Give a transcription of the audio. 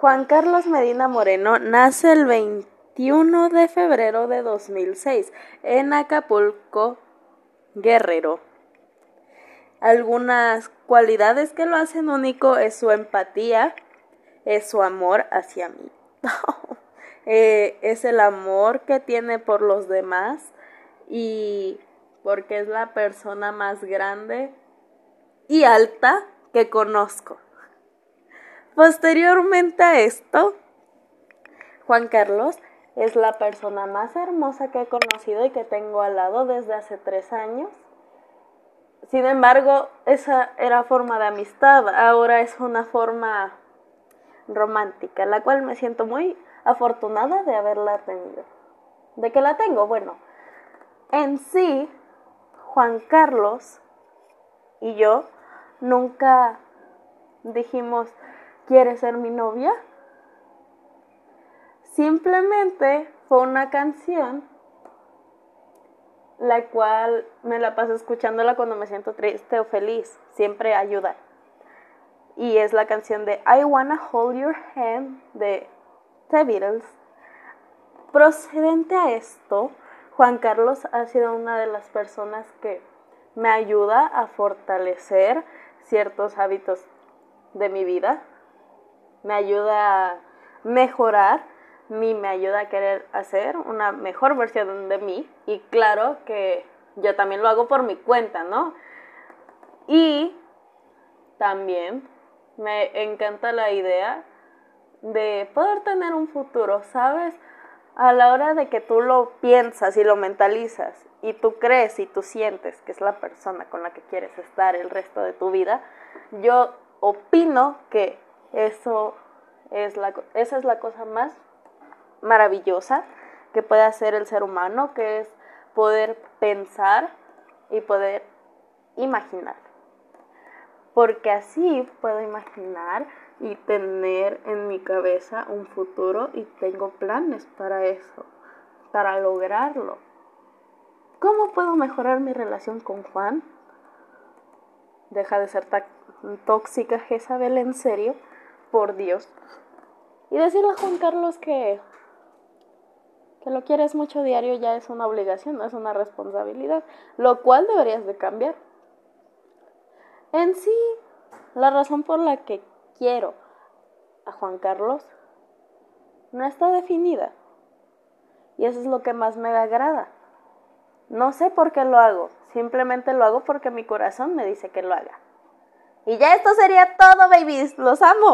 Juan Carlos Medina Moreno nace el 21 de febrero de 2006 en Acapulco, Guerrero. Algunas cualidades que lo hacen único es su empatía, es su amor hacia mí. Eh, es el amor que tiene por los demás y porque es la persona más grande y alta que conozco. Posteriormente a esto, Juan Carlos es la persona más hermosa que he conocido y que tengo al lado desde hace tres años. Sin embargo, esa era forma de amistad, ahora es una forma romántica, la cual me siento muy afortunada de haberla tenido. ¿De que la tengo? Bueno, en sí, Juan Carlos y yo nunca dijimos, ¿quieres ser mi novia? Simplemente fue una canción la cual me la paso escuchándola cuando me siento triste o feliz. Siempre ayuda. Y es la canción de I Wanna Hold Your Hand de The Beatles. Procedente a esto, Juan Carlos ha sido una de las personas que me ayuda a fortalecer ciertos hábitos de mi vida, me ayuda a mejorar, mí me ayuda a querer hacer una mejor versión de mí y claro que yo también lo hago por mi cuenta, ¿no? Y también me encanta la idea de poder tener un futuro, ¿sabes? A la hora de que tú lo piensas y lo mentalizas y tú crees y tú sientes que es la persona con la que quieres estar el resto de tu vida, yo opino que eso es la, esa es la cosa más maravillosa que puede hacer el ser humano, que es poder pensar y poder imaginar. Porque así puedo imaginar y tener en mi cabeza un futuro y tengo planes para eso, para lograrlo. ¿Cómo puedo mejorar mi relación con Juan? Deja de ser tóxica Jezabel en serio, por Dios. Y decirle a Juan Carlos que que lo quieres mucho diario ya es una obligación, no es una responsabilidad, lo cual deberías de cambiar. En sí, la razón por la que quiero a Juan Carlos no está definida. Y eso es lo que más me agrada. No sé por qué lo hago, simplemente lo hago porque mi corazón me dice que lo haga. Y ya esto sería todo, babies. Los amo.